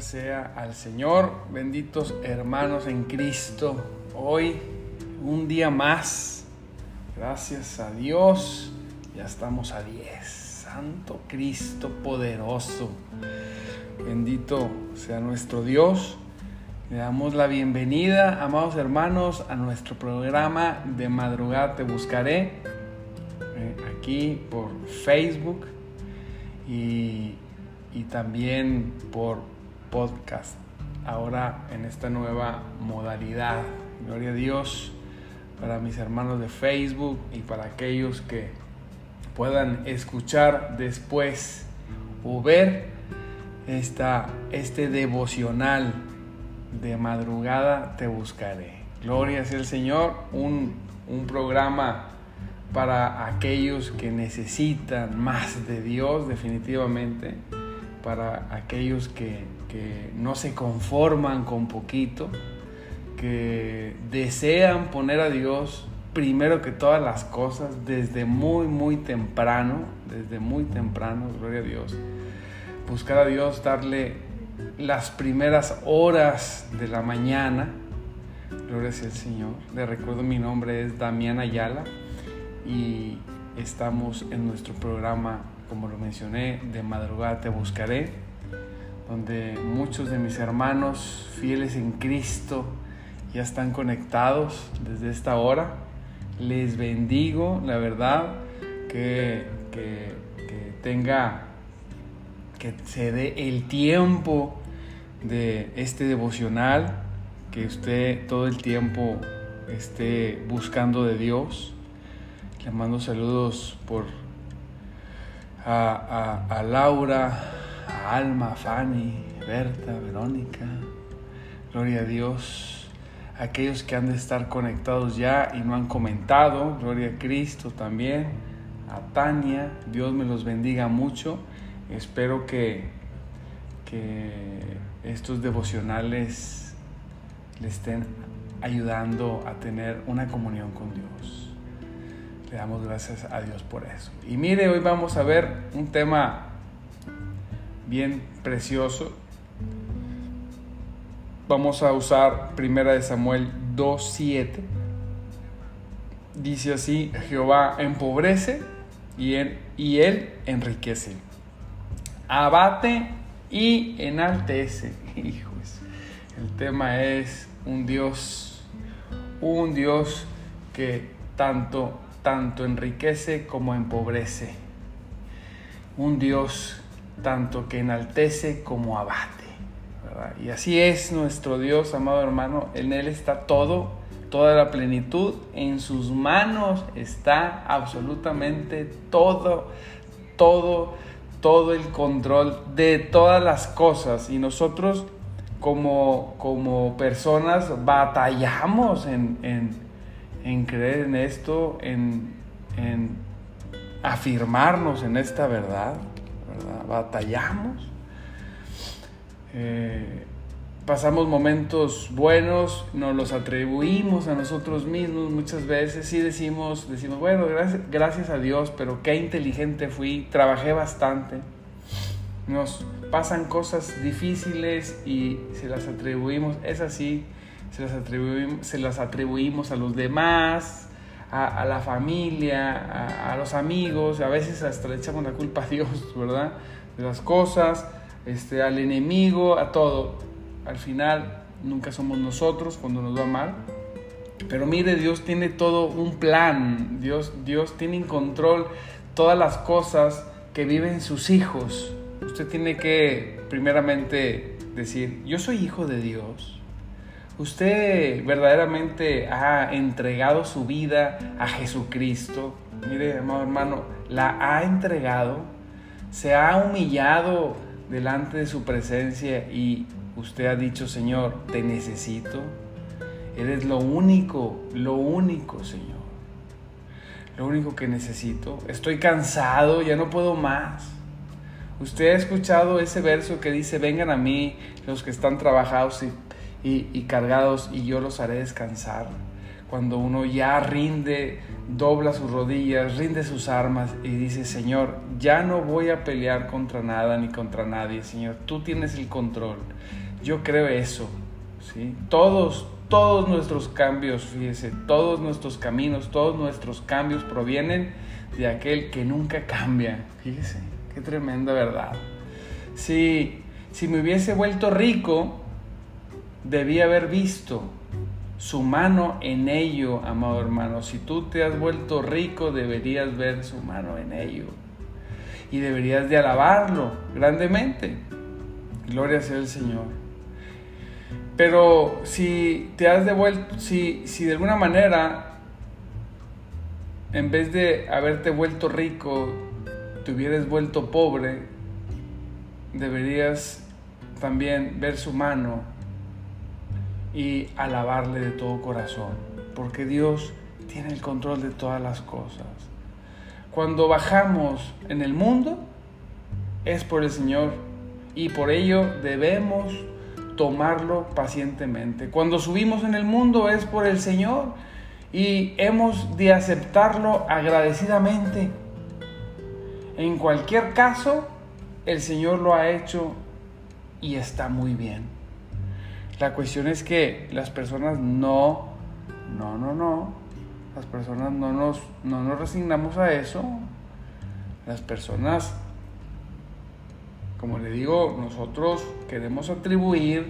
Sea al Señor, benditos hermanos en Cristo. Hoy, un día más, gracias a Dios, ya estamos a 10. Santo Cristo poderoso. Bendito sea nuestro Dios. Le damos la bienvenida, amados hermanos, a nuestro programa de madrugada Te Buscaré, eh, aquí por Facebook y, y también por podcast, ahora en esta nueva modalidad. Gloria a Dios para mis hermanos de Facebook y para aquellos que puedan escuchar después o ver esta, este devocional de madrugada te buscaré. Gloria sea el Señor, un, un programa para aquellos que necesitan más de Dios definitivamente, para aquellos que, que no se conforman con poquito, que desean poner a Dios primero que todas las cosas desde muy, muy temprano, desde muy temprano, gloria a Dios. Buscar a Dios, darle las primeras horas de la mañana, gloria sea el Señor. Le recuerdo mi nombre es Damián Ayala y estamos en nuestro programa, como lo mencioné, de madrugada te buscaré, donde muchos de mis hermanos fieles en Cristo ya están conectados desde esta hora. Les bendigo, la verdad, que, que, tenga, que se dé el tiempo de este devocional, que usted todo el tiempo esté buscando de Dios. Le mando saludos por a, a Laura, a Alma, Fanny, Berta, Verónica. Gloria a Dios. Aquellos que han de estar conectados ya y no han comentado. Gloria a Cristo también. A Tania. Dios me los bendiga mucho. Espero que, que estos devocionales le estén ayudando a tener una comunión con Dios. Le damos gracias a Dios por eso. Y mire, hoy vamos a ver un tema bien precioso. Vamos a usar Primera de Samuel 2:7. Dice así, Jehová empobrece y él, y él enriquece. Abate y enaltece. Hijos, el tema es un Dios, un Dios que tanto tanto enriquece como empobrece. Un Dios tanto que enaltece como abate. Y así es nuestro Dios, amado hermano. En Él está todo, toda la plenitud. En sus manos está absolutamente todo, todo, todo el control de todas las cosas. Y nosotros como, como personas batallamos en, en en creer en esto, en, en afirmarnos en esta verdad, Batallamos. Eh, pasamos momentos buenos, nos los atribuimos a nosotros mismos muchas veces, sí decimos, decimos, bueno, gracias, gracias a Dios, pero qué inteligente fui, trabajé bastante. Nos pasan cosas difíciles y se las atribuimos, es así, se las atribuimos, se las atribuimos a los demás, a, la familia, a, a, los amigos, a veces hasta le echamos la culpa a Dios, ¿verdad? De las cosas, este, al enemigo, a todo. Al final nunca somos nosotros cuando nos va mal. Pero mire, Dios tiene todo un plan, Dios, Dios tiene en control todas las cosas que viven sus hijos. Usted tiene que primeramente decir, yo soy hijo de Dios, ¿Usted verdaderamente ha entregado su vida a Jesucristo? Mire, amado hermano, la ha entregado, se ha humillado delante de su presencia y usted ha dicho, Señor, te necesito. Eres lo único, lo único, Señor. Lo único que necesito. Estoy cansado, ya no puedo más. Usted ha escuchado ese verso que dice, vengan a mí los que están trabajados y y, cargados y yo los haré descansar. cuando uno ya rinde, dobla sus rodillas, rinde sus armas y dice, Señor, ya no voy a pelear contra nada ni contra nadie, Señor, tú tienes el control. Yo creo eso, ¿sí? Todos, todos nuestros cambios, fíjese, todos nuestros caminos, todos nuestros cambios provienen de aquel que nunca cambia. Fíjese, qué tremenda verdad. Si, si me hubiese vuelto rico, debía haber visto su mano en ello, amado hermano. Si tú te has vuelto rico, deberías ver su mano en ello. Y deberías de alabarlo grandemente. Gloria sea el Señor. Pero si te has devuelto, si, si de alguna manera, en vez de haberte vuelto rico, te hubieras vuelto pobre, deberías también ver su mano y alabarle de todo corazón, porque Dios tiene el control de todas las cosas. Cuando bajamos en el mundo es por el Señor y por ello debemos tomarlo pacientemente. Cuando subimos en el mundo es por el Señor y hemos de aceptarlo agradecidamente. En cualquier caso, el Señor lo ha hecho y está muy bien. La cuestión es que las personas no, no, no, no, las personas no nos, no nos resignamos a eso. Las personas, como le digo, nosotros queremos atribuir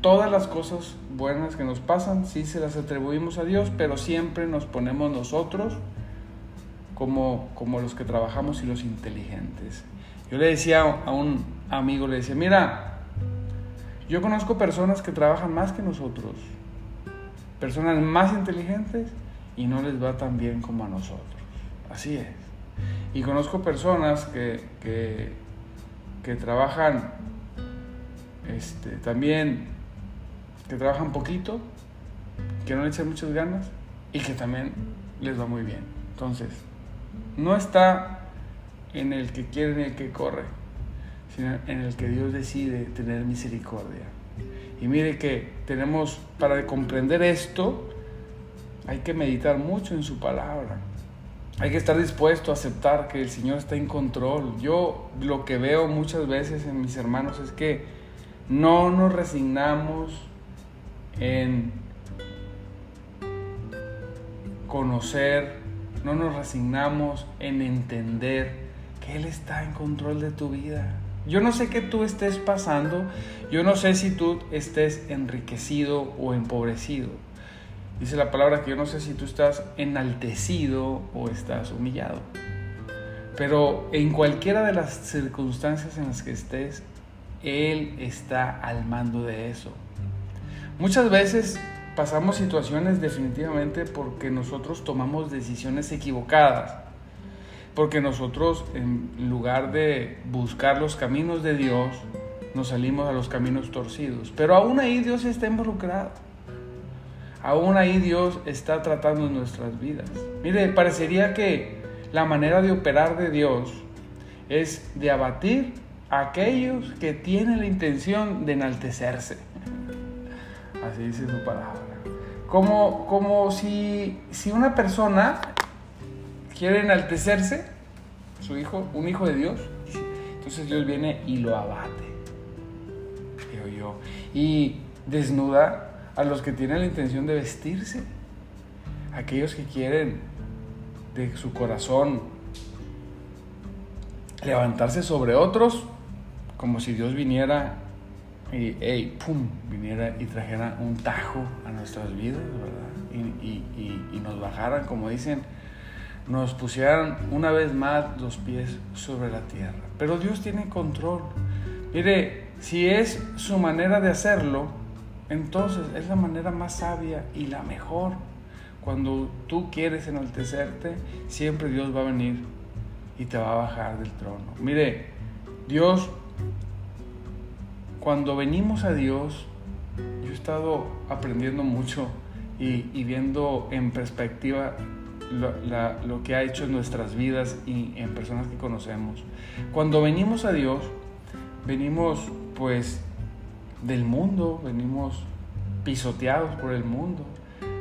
todas las cosas buenas que nos pasan, sí se las atribuimos a Dios, pero siempre nos ponemos nosotros como, como los que trabajamos y los inteligentes. Yo le decía a un amigo, le decía, mira, yo conozco personas que trabajan más que nosotros, personas más inteligentes y no les va tan bien como a nosotros. Así es. Y conozco personas que, que, trabajan este, también, que trabajan poquito, que no le echan muchas ganas y que también les va muy bien. Entonces, no está en el que quiere ni el que corre, sino en el que Dios decide tener misericordia. Y mire que tenemos, para comprender esto, hay que meditar mucho en su palabra. Hay que estar dispuesto a aceptar que el Señor está en control. Yo lo que veo muchas veces en mis hermanos es que no nos resignamos en conocer, no nos resignamos en entender que Él está en control de tu vida. Yo no sé qué tú estés pasando, yo no sé si tú estés enriquecido o empobrecido. Dice la palabra que yo no sé si tú estás enaltecido o estás humillado. Pero en cualquiera de las circunstancias en las que estés, Él está al mando de eso. Muchas veces pasamos situaciones definitivamente porque nosotros tomamos decisiones equivocadas porque nosotros, en lugar de buscar los caminos de Dios, nos salimos a los caminos torcidos. Pero aún ahí Dios está involucrado. Aún ahí Dios está tratando nuestras vidas. Mire, parecería que la manera de operar de Dios es de abatir a aquellos que tienen la intención de enaltecerse. Así dice su palabra. Como, como si, si una persona quiere enaltecerse, su hijo, un hijo de Dios, entonces Dios viene y lo abate, digo yo, y desnuda a los que tienen la intención de vestirse, aquellos que quieren de su corazón levantarse sobre otros, como si Dios viniera y, pum, viniera y trajera un tajo a nuestras vidas, ¿verdad? Y, y nos bajaran, como dicen, nos pusieran una vez más los pies sobre la tierra. Pero Dios tiene control. Mire, si es su manera de hacerlo, entonces es la manera más sabia y la mejor. Cuando tú quieres enaltecerte, siempre Dios va a venir y te va a bajar del trono. Mire, Dios, cuando venimos a Dios, yo he estado aprendiendo mucho y, y viendo en perspectiva lo, que ha hecho en nuestras vidas y en personas que conocemos. Cuando venimos a Dios, venimos pues del mundo, venimos pisoteados por el mundo,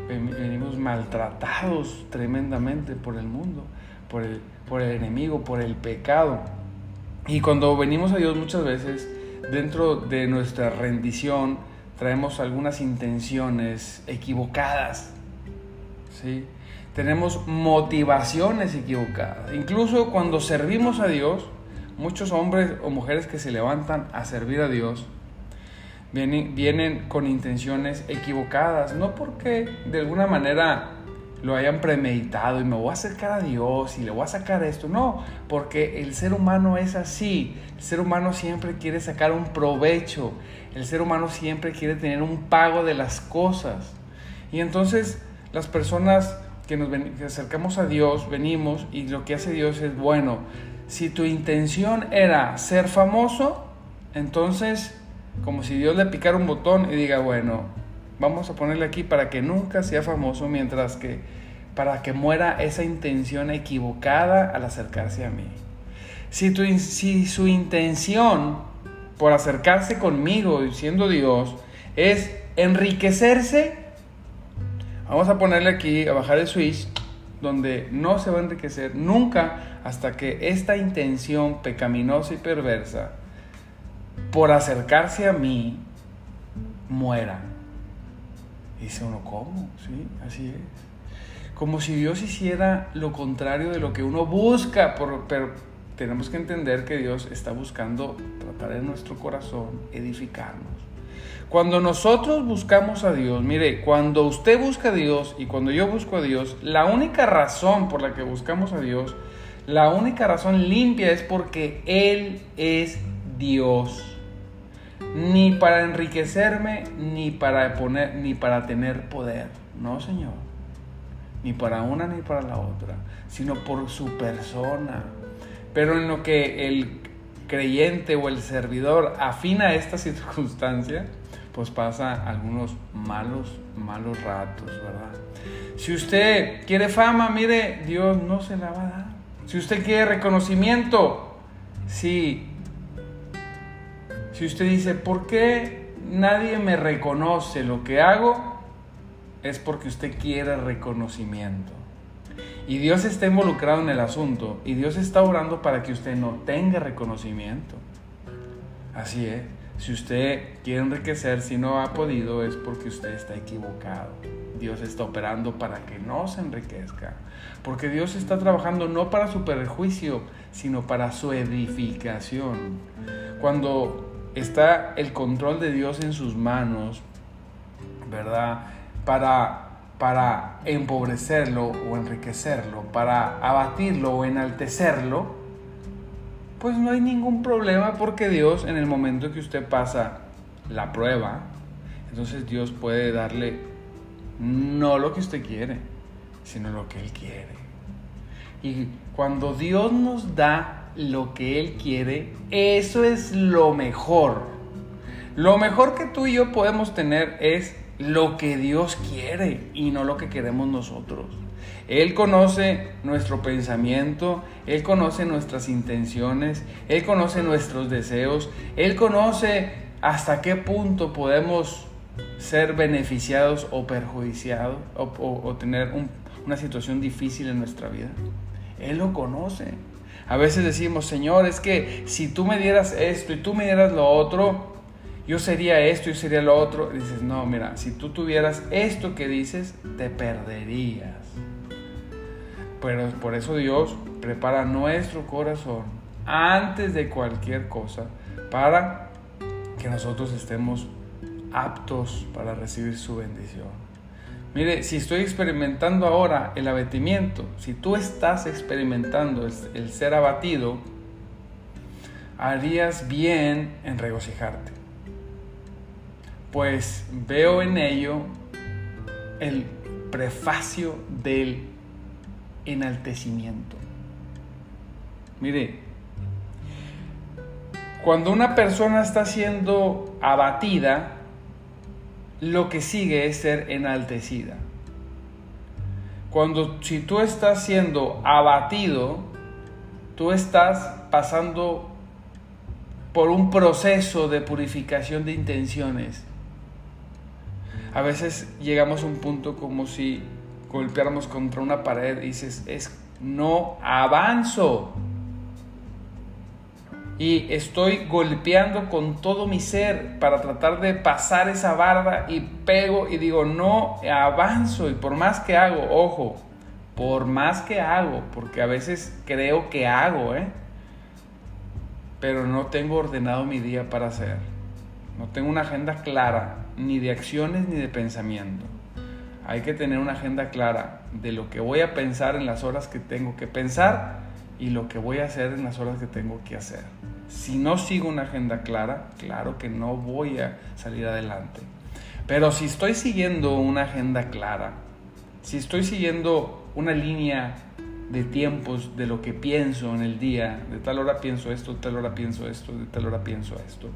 venimos maltratados tremendamente por el mundo, por el, por el enemigo, por el pecado. Y cuando venimos a Dios muchas veces, dentro de nuestra rendición, traemos algunas intenciones equivocadas. ¿sí? Tenemos motivaciones equivocadas. Incluso cuando servimos a Dios, muchos hombres o mujeres que se levantan a servir a Dios, vienen, vienen con intenciones equivocadas, no porque de alguna manera lo hayan premeditado y me voy a acercar a Dios y le voy a sacar esto. No, porque el ser humano es así. El ser humano siempre quiere sacar un provecho. El ser humano siempre quiere tener un pago de las cosas. Y entonces las personas que nos acercamos a Dios, venimos y lo que hace Dios es, bueno, si tu intención era ser famoso, entonces como si Dios le picara un botón y diga, bueno, vamos a ponerle aquí para que nunca sea famoso, mientras que para que muera esa intención equivocada al acercarse a mí. Si, tu, si su intención por acercarse conmigo, siendo Dios, es enriquecerse, vamos a ponerle aquí, a bajar el switch, donde no se va a enriquecer nunca hasta que esta intención pecaminosa y perversa por acercarse a mí muera. Dice uno, ¿cómo? Sí, así es. Como si Dios hiciera lo contrario de lo que uno busca, pero tenemos que entender que Dios está buscando tratar en nuestro corazón, edificarnos. Cuando nosotros buscamos a Dios, mire, cuando usted busca a Dios y cuando yo busco a Dios, la única razón por la que buscamos a Dios, la única razón limpia es porque Él es Dios ni para enriquecerme, ni para poner, ni para tener poder. No, Señor. Ni para una ni para la otra, sino por su persona. Pero en lo que el creyente o el servidor afina esta circunstancia, pues pasa algunos malos, malos ratos, ¿verdad? Si usted quiere fama, mire, Dios no se la va a dar. Si usted quiere reconocimiento, sí, si usted dice, ¿por qué nadie me reconoce lo que hago? Es porque usted quiere reconocimiento. Y Dios está involucrado en el asunto y Dios está orando para que usted no tenga reconocimiento. Así es. Si usted quiere enriquecer, si no ha podido, es porque usted está equivocado. Dios está operando para que no se enriquezca. Porque Dios está trabajando no para su perjuicio, sino para su edificación. Cuando está el control de Dios en sus manos, ¿verdad? Para, para empobrecerlo o enriquecerlo, para abatirlo o enaltecerlo, pues no hay ningún problema porque Dios en el momento que usted pasa la prueba, entonces Dios puede darle no lo que usted quiere, sino lo que Él quiere. Y cuando Dios nos da lo que Él quiere, eso es lo mejor. Lo mejor que tú y yo podemos tener es lo que Dios quiere y no lo que queremos nosotros. Él conoce nuestro pensamiento, Él conoce nuestras intenciones, Él conoce nuestros deseos, Él conoce hasta qué punto podemos ser beneficiados o perjudiciados o, tener una situación difícil en nuestra vida. Él lo conoce. A veces decimos, Señor, es que si tú me dieras esto y tú me dieras lo otro, yo sería esto, yo sería lo otro. Y dices, no, mira, si tú tuvieras esto que dices, te perderías. Pero por eso Dios prepara nuestro corazón antes de cualquier cosa para que nosotros estemos aptos para recibir su bendición. Mire, si estoy experimentando ahora el abatimiento, si tú estás experimentando el, ser abatido, harías bien en regocijarte. Pues veo en ello el prefacio del enaltecimiento. Mire, cuando una persona está siendo abatida, lo que sigue es ser enaltecida. Cuando si tú estás siendo abatido, tú estás pasando por un proceso de purificación de intenciones. A veces llegamos a un punto como si golpeáramos contra una pared y dices, es, no avanzo. Y estoy golpeando con todo mi ser para tratar de pasar esa barda y pego y digo, no avanzo. Y por más que hago, ojo, por más que hago, porque a veces creo que hago, ¿eh? pero no tengo ordenado mi día para hacer. No tengo una agenda clara, ni de acciones ni de pensamiento. Hay que tener una agenda clara de lo que voy a pensar en las horas que tengo que pensar y lo que voy a hacer en las horas que tengo que hacer. Si no sigo una agenda clara, claro que no voy a salir adelante. Pero si estoy siguiendo una agenda clara, si estoy siguiendo una línea de tiempos de lo que pienso en el día, de tal hora pienso esto, de tal hora pienso esto, de tal hora pienso esto.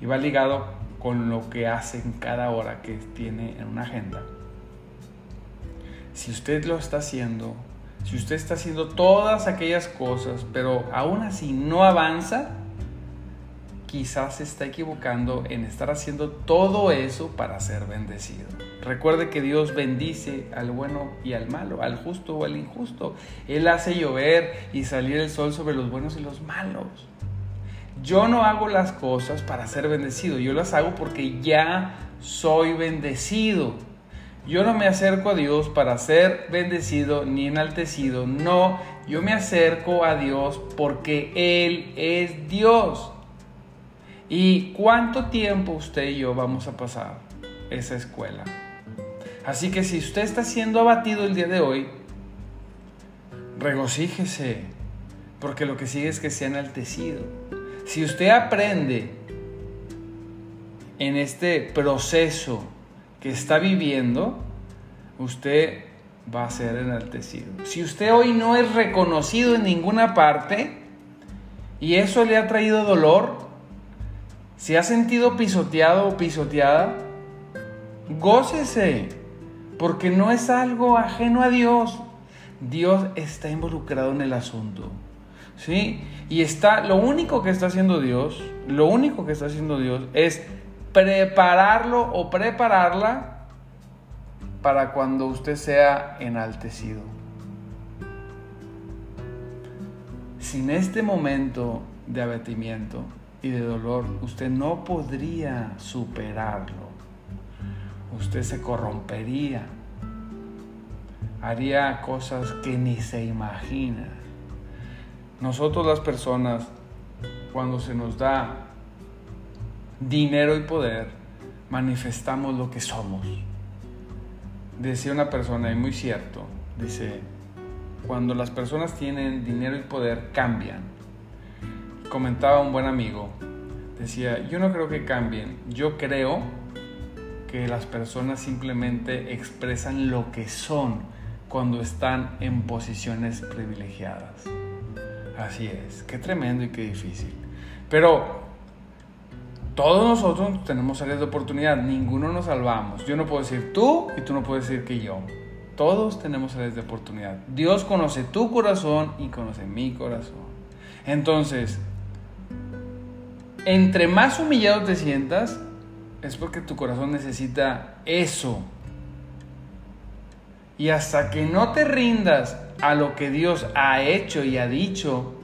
Y va ligado con lo que hace en cada hora que tiene en una agenda. Si usted lo está haciendo, si usted está haciendo todas aquellas cosas, pero aún así no avanza, quizás se está equivocando en estar haciendo todo eso para ser bendecido. Recuerde que Dios bendice al bueno y al malo, al justo o al injusto. Él hace llover y salir el sol sobre los buenos y los malos. Yo no hago las cosas para ser bendecido, yo las hago porque ya soy bendecido. Yo no me acerco a Dios para ser bendecido ni enaltecido, no, yo me acerco a Dios porque Él es Dios. ¿Y cuánto tiempo usted y yo vamos a pasar esa escuela? Así que si usted está siendo abatido el día de hoy, regocíjese, porque lo que sigue es que sea enaltecido. Si usted aprende en este proceso que está viviendo, usted va a ser enaltecido. Si usted hoy no es reconocido en ninguna parte y eso le ha traído dolor, si ha sentido pisoteado o pisoteada, gócese, porque no es algo ajeno a Dios. Dios está involucrado en el asunto. ¿Sí? Y está lo único que está haciendo Dios, lo único que está haciendo Dios es prepararlo o prepararla para cuando usted sea enaltecido. Sin este momento de abatimiento, y de dolor, usted no podría superarlo. Usted se corrompería, haría cosas que ni se imagina. Nosotros las personas, cuando se nos da dinero y poder, manifestamos lo que somos. Decía una persona, y muy cierto, dice, cuando las personas tienen dinero y poder, cambian comentaba un buen amigo, decía, yo no creo que cambien, yo creo que las personas simplemente expresan lo que son cuando están en posiciones privilegiadas. Así es, qué tremendo y qué difícil. Pero todos nosotros tenemos áreas de oportunidad, ninguno nos salvamos. Yo no puedo decir tú y tú no puedes decir que yo. Todos tenemos áreas de oportunidad. Dios conoce tu corazón y conoce mi corazón. Entonces, entre más humillado te sientas, es porque tu corazón necesita eso. Y hasta que no te rindas a lo que Dios ha hecho y ha dicho,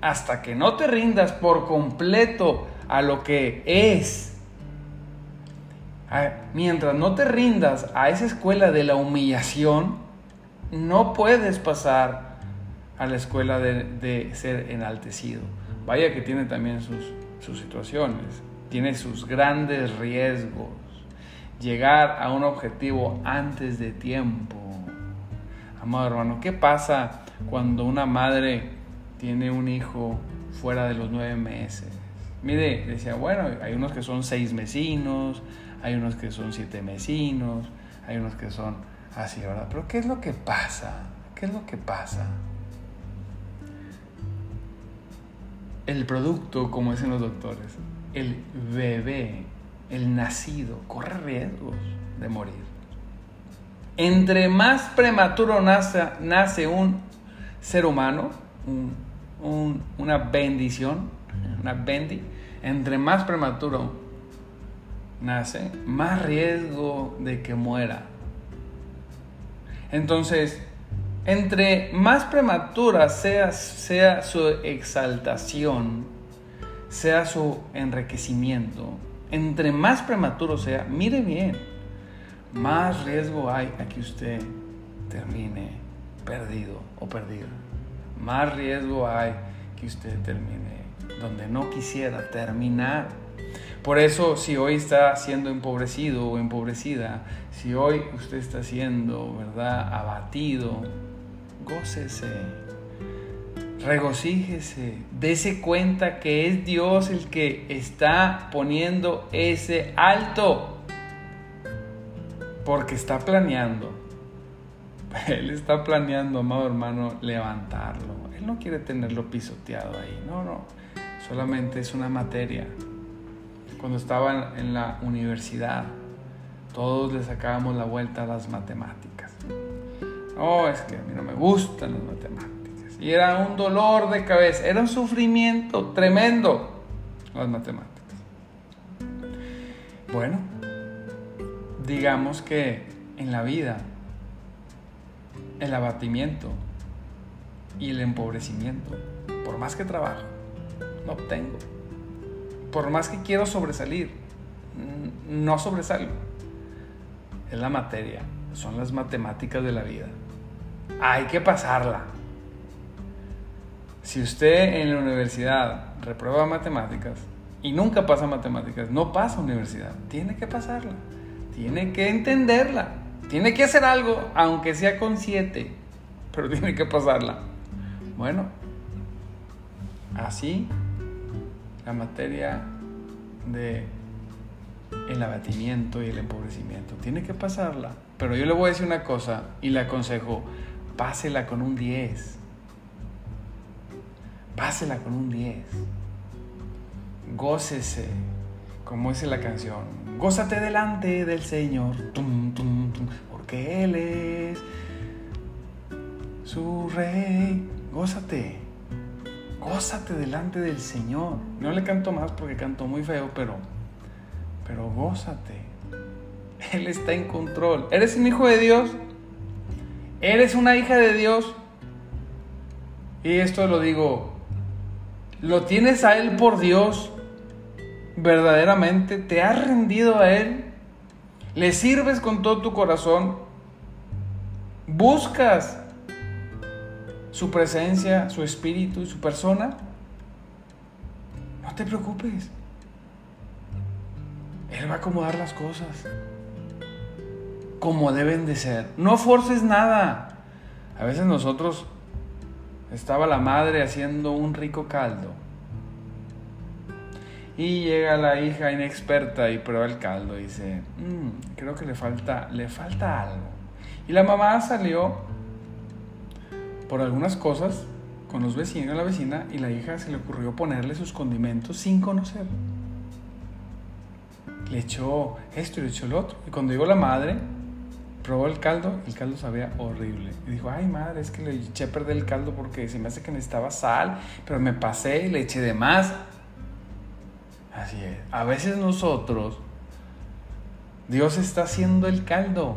hasta que no te rindas por completo a lo que es, mientras no te rindas a esa escuela de la humillación, no puedes pasar a la escuela de, de ser enaltecido. Vaya que tiene también sus, sus situaciones, tiene sus grandes riesgos. Llegar a un objetivo antes de tiempo. Amado hermano, ¿qué pasa cuando una madre tiene un hijo fuera de los nueve meses? Mire, decía, bueno, hay unos que son seis mesinos, hay unos que son siete mesinos, hay unos que son así, ¿verdad? Pero ¿qué es lo que pasa? ¿Qué es lo que pasa? el producto, como dicen los doctores, el bebé, el nacido, corre riesgos de morir. Entre más prematuro nace, nace un ser humano, una bendición, una bendi, entre más prematuro nace, más riesgo de que muera. Entonces, entre más prematura sea, sea su exaltación, sea su enriquecimiento, entre más prematuro sea, mire bien, más riesgo hay a que usted termine perdido o perdida. Más riesgo hay que usted termine donde no quisiera terminar. Por eso, si hoy está siendo empobrecido o empobrecida, si hoy usted está siendo, ¿verdad?, abatido, gócese, regocíjese, dése cuenta que es Dios el que está poniendo ese alto, porque está planeando. Él está planeando, amado hermano, levantarlo. Él no quiere tenerlo pisoteado ahí, no, no, solamente es una materia cuando estaba en la universidad, todos le sacábamos la vuelta a las matemáticas. No, es que a mí no me gustan las matemáticas. Y era un dolor de cabeza, era un sufrimiento tremendo las matemáticas. Bueno, digamos que en la vida el abatimiento y el empobrecimiento, por más que trabajo, no obtengo por más que quiero sobresalir, no sobresalgo. Es la materia, son las matemáticas de la vida. Hay que pasarla. Si usted en la universidad reprueba matemáticas y nunca pasa matemáticas, no pasa universidad. Tiene que pasarla. Tiene que entenderla. Tiene que hacer algo, aunque sea con siete, pero tiene que pasarla. Bueno, así la materia de el abatimiento y el empobrecimiento. Tiene que pasarla. Pero yo le voy a decir una cosa y le aconsejo, pásela con un 10. Pásela con un 10. Gócese, como dice la canción. Gózate delante del Señor, porque Él es su rey. Gózate. Gózate delante del Señor. No le canto más porque canto muy feo, pero, pero gózate. Él está en control. ¿Eres un hijo de Dios? ¿Eres una hija de Dios? Y esto lo digo, ¿lo tienes a Él por Dios? ¿Verdaderamente te has rendido a Él? ¿Le sirves con todo tu corazón? ¿Buscas su presencia, su espíritu y su persona, no te preocupes. Él va a acomodar las cosas como deben de ser. No forces nada. A veces nosotros estaba la madre haciendo un rico caldo. Y llega la hija inexperta y prueba el caldo y dice, mm, creo que le falta, le falta algo. Y la mamá salió por algunas cosas con los vecinos, la vecina, y la hija se le ocurrió ponerle sus condimentos sin conocer. Le echó esto y le echó el otro. Y cuando llegó la madre, probó el caldo, el caldo sabía horrible. Y dijo, ay madre, es que le eché a perder el caldo porque se me hace que necesitaba sal, pero me pasé y le eché de más. Así es. A veces nosotros, Dios está haciendo el caldo.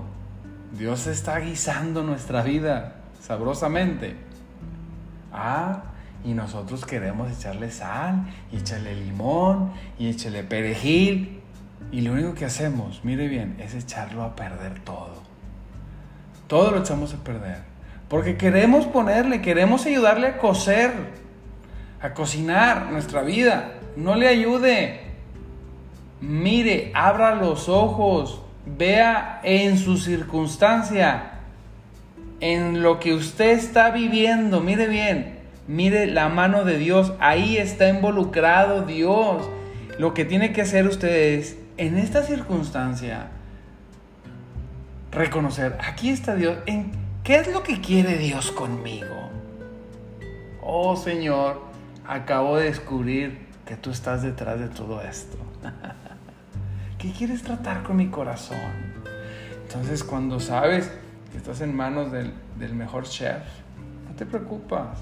Dios está guisando nuestra vida sabrosamente. Ah, y nosotros queremos echarle sal, y echarle limón, y echarle perejil. Y lo único que hacemos, mire bien, es echarlo a perder todo. Todo lo echamos a perder. Porque queremos ponerle, queremos ayudarle a cocer, a cocinar nuestra vida. No le ayude. Mire, abra los ojos, vea en su circunstancia en lo que usted está viviendo, mire bien, mire la mano de Dios, ahí está involucrado Dios. Lo que tiene que hacer usted es, en esta circunstancia, reconocer, aquí está Dios, ¿en qué es lo que quiere Dios conmigo? Oh Señor, acabo de descubrir que tú estás detrás de todo esto. ¿Qué quieres tratar con mi corazón? Entonces cuando sabes estás en manos del, mejor chef, no te preocupas.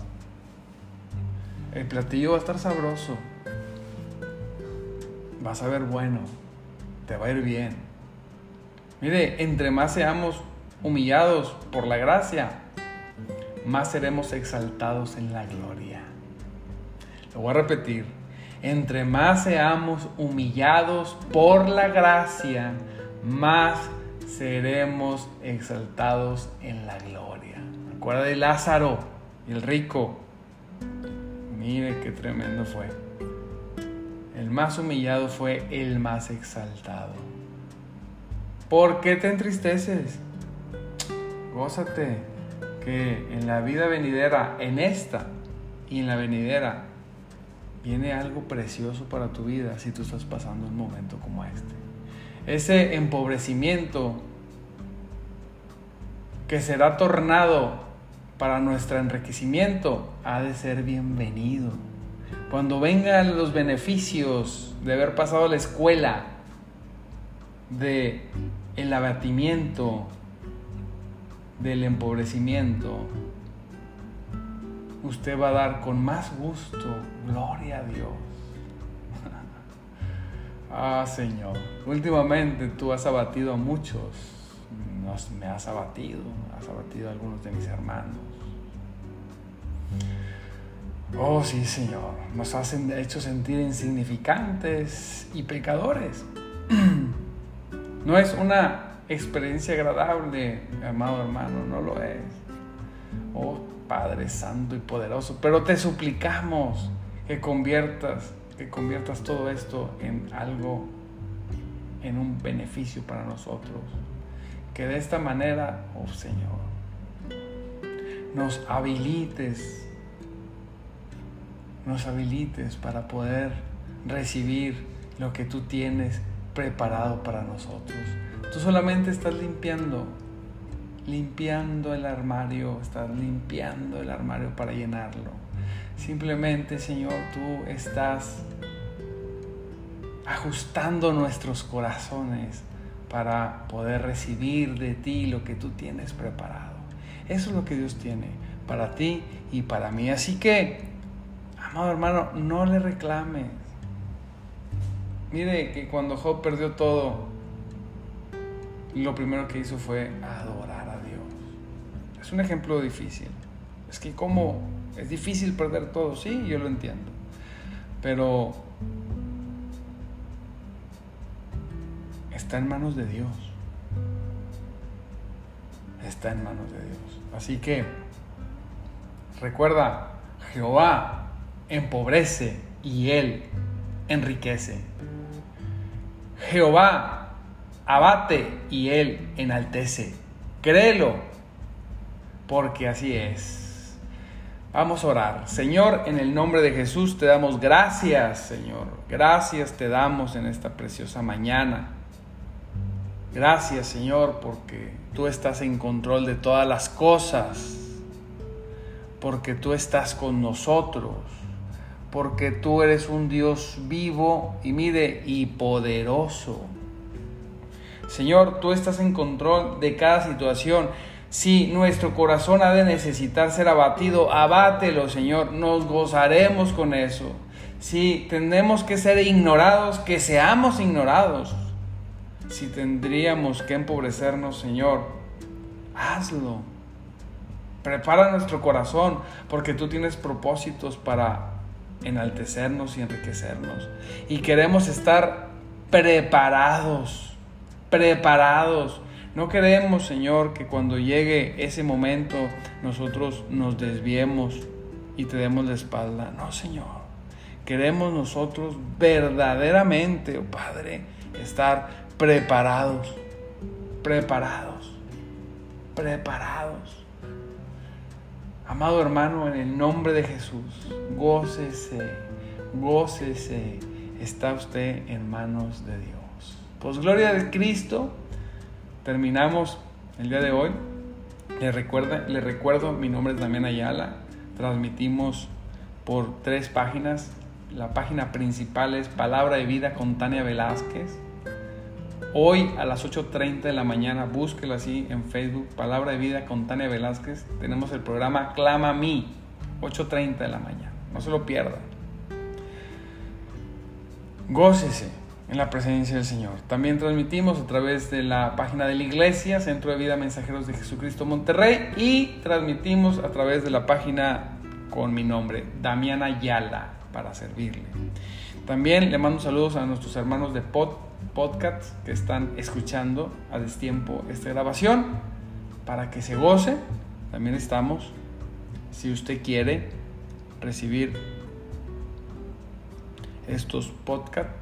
El platillo va a estar sabroso. Va a saber bueno. te va a ir bien. Mire, entre más seamos humillados por la gracia, más seremos exaltados en la gloria. Lo voy a repetir. Entre más seamos humillados por la gracia, más seremos exaltados en la gloria. Acuerda de Lázaro el rico. Mire qué tremendo fue. El más humillado fue el más exaltado. ¿Por qué te entristeces? Gózate que en la vida venidera, en esta y en la venidera, viene algo precioso para tu vida si tú estás pasando un momento como este. Ese empobrecimiento que será tornado para nuestro enriquecimiento ha de ser bienvenido. Cuando vengan los beneficios de haber pasado la escuela, de el abatimiento, del empobrecimiento, usted va a dar con más gusto, gloria a Dios. ah, Señor, últimamente tú has abatido a muchos, me has abatido, has abatido a algunos de mis hermanos. Oh, sí, Señor, nos has hecho sentir insignificantes y pecadores. No es una experiencia agradable, amado hermano, no lo es. Oh Padre Santo y poderoso, pero te suplicamos que conviertas, que conviertas todo esto en algo, en un beneficio para nosotros. Que de esta manera, oh Señor, nos habilites, nos habilites para poder recibir lo que tú tienes preparado para nosotros. Tú solamente estás limpiando, limpiando el armario, estás limpiando el armario para llenarlo. Simplemente, Señor, tú estás ajustando nuestros corazones para poder recibir de ti lo que tú tienes preparado. Eso es lo que Dios tiene para ti y para mí. Así que, amado hermano, no le reclames. Mire que cuando Job perdió todo, lo primero que hizo fue adorar a Dios. Es un ejemplo difícil. Es que como es difícil perder todo, sí, yo lo entiendo. Pero está en manos de Dios. Está en manos de Dios. Así que recuerda, Jehová empobrece y Él enriquece. Jehová abate y Él enaltece. Créelo, porque así es. Vamos a orar. Señor, en el nombre de Jesús te damos gracias, Señor. Gracias te damos en esta preciosa mañana. Gracias, Señor, porque tú estás en control de todas las cosas. Porque tú estás con nosotros porque tú eres un Dios vivo y mire y poderoso. Señor, tú estás en control de cada situación. Si nuestro corazón ha de necesitar ser abatido, abátelo, Señor. Nos gozaremos con eso. Si tenemos que ser ignorados, que seamos ignorados. Si tendríamos que empobrecernos, Señor, hazlo. Prepara nuestro corazón, porque tú tienes propósitos para enaltecernos y enriquecernos. Y queremos estar preparados, preparados. No queremos, Señor, que cuando llegue ese momento nosotros nos desviemos y te demos la espalda. No, Señor. Queremos nosotros verdaderamente, oh Padre, estar preparados, preparados, preparados. Amado hermano, en el nombre de Jesús, gócese, gócese, está usted en manos de Dios. Pues gloria de Cristo, terminamos el día de hoy. Le, recuerda, le recuerdo, mi nombre es Damián Ayala, transmitimos por tres páginas. La página principal es Palabra de Vida con Tania Velázquez. Hoy a las 8.30 de la mañana, búsquela así en Facebook, Palabra de Vida con Tania Velázquez. Tenemos el programa Clama a mí, 8.30 de la mañana. No se lo pierda. Gócese en la presencia del Señor. También transmitimos a través de la página de la iglesia, Centro de Vida Mensajeros de Jesucristo Monterrey, y transmitimos a través de la página con mi nombre, Damiana Yala, para servirle. También le mando saludos a nuestros hermanos de pod, podcast que están escuchando a destiempo esta grabación, para que se goce. También estamos, si usted quiere recibir estos podcasts,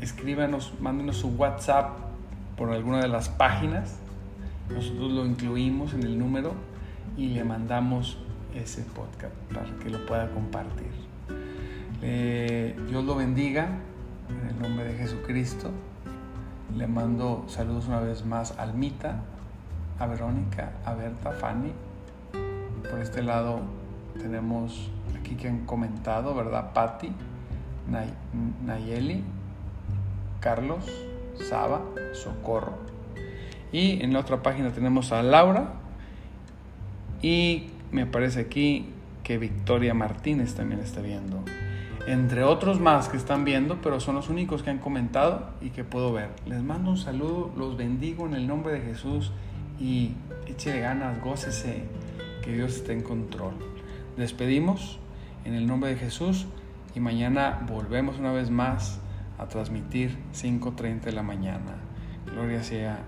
escríbanos, mándenos su WhatsApp por alguna de las páginas. Nosotros lo incluimos en el número y le mandamos ese podcast para que lo pueda compartir. Dios lo bendiga en el nombre de Jesucristo. Le mando saludos una vez más a Almita, a Verónica, a Berta, Fanny. Por este lado tenemos aquí que han comentado, ¿verdad? Patti, Nayeli, Carlos, Saba, Socorro. Y en la otra página tenemos a Laura. Y me aparece aquí que Victoria Martínez también está viendo. Entre otros más que están viendo, pero son los únicos que han comentado y que puedo ver. Les mando un saludo, los bendigo en el nombre de Jesús y échele ganas, gócese, que Dios esté en control. Despedimos en el nombre de Jesús y mañana volvemos una vez más a transmitir 5.30 de la mañana. Gloria sea.